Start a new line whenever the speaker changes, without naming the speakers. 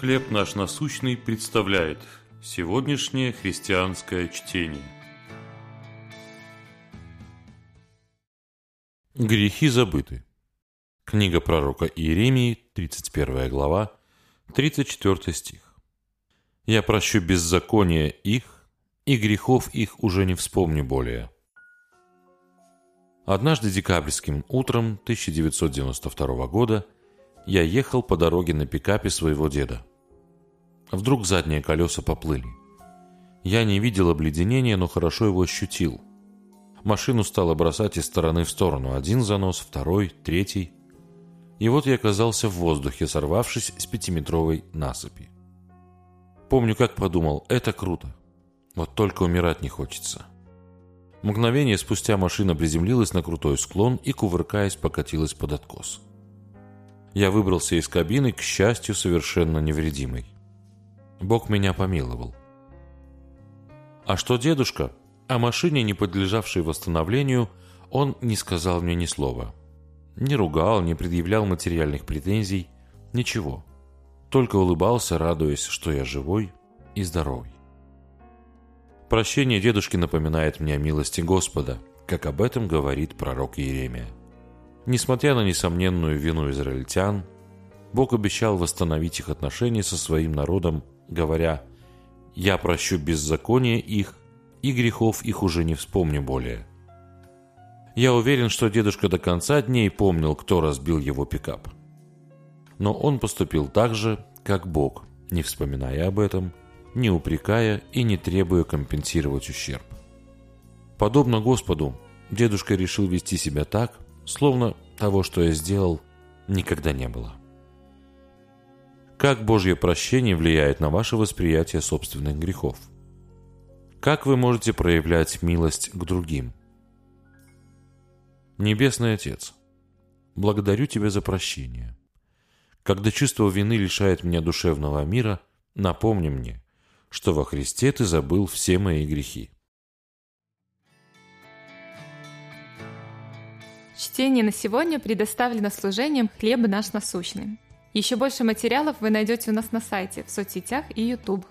«Хлеб наш насущный» представляет сегодняшнее христианское чтение. Грехи забыты. Книга пророка Иеремии, 31 глава, 34 стих. «Я прощу беззаконие их, и грехов их уже не вспомню более». Однажды декабрьским утром 1992 года я ехал по дороге на пикапе своего деда. Вдруг задние колеса поплыли. Я не видел обледенения, но хорошо его ощутил. Машину стало бросать из стороны в сторону. Один занос, второй, третий. И вот я оказался в воздухе, сорвавшись с пятиметровой насыпи. Помню, как подумал, это круто. Вот только умирать не хочется. Мгновение спустя машина приземлилась на крутой склон и, кувыркаясь, покатилась под откос. Я выбрался из кабины, к счастью, совершенно невредимый. Бог меня помиловал. А что дедушка? О машине, не подлежавшей восстановлению, он не сказал мне ни слова. Не ругал, не предъявлял материальных претензий, ничего. Только улыбался, радуясь, что я живой и здоровый. Прощение дедушки напоминает мне о милости Господа, как об этом говорит пророк Иеремия. Несмотря на несомненную вину израильтян, Бог обещал восстановить их отношения со своим народом говоря «Я прощу беззаконие их, и грехов их уже не вспомню более». Я уверен, что дедушка до конца дней помнил, кто разбил его пикап. Но он поступил так же, как Бог, не вспоминая об этом, не упрекая и не требуя компенсировать ущерб. Подобно Господу, дедушка решил вести себя так, словно того, что я сделал, никогда не было. Как Божье прощение влияет на ваше восприятие собственных грехов? Как вы можете проявлять милость к другим? Небесный Отец, благодарю Тебя за прощение. Когда чувство вины лишает меня душевного мира, напомни мне, что во Христе Ты забыл все мои грехи.
Чтение на сегодня предоставлено служением «Хлеб наш насущный». Еще больше материалов вы найдете у нас на сайте, в соцсетях и YouTube.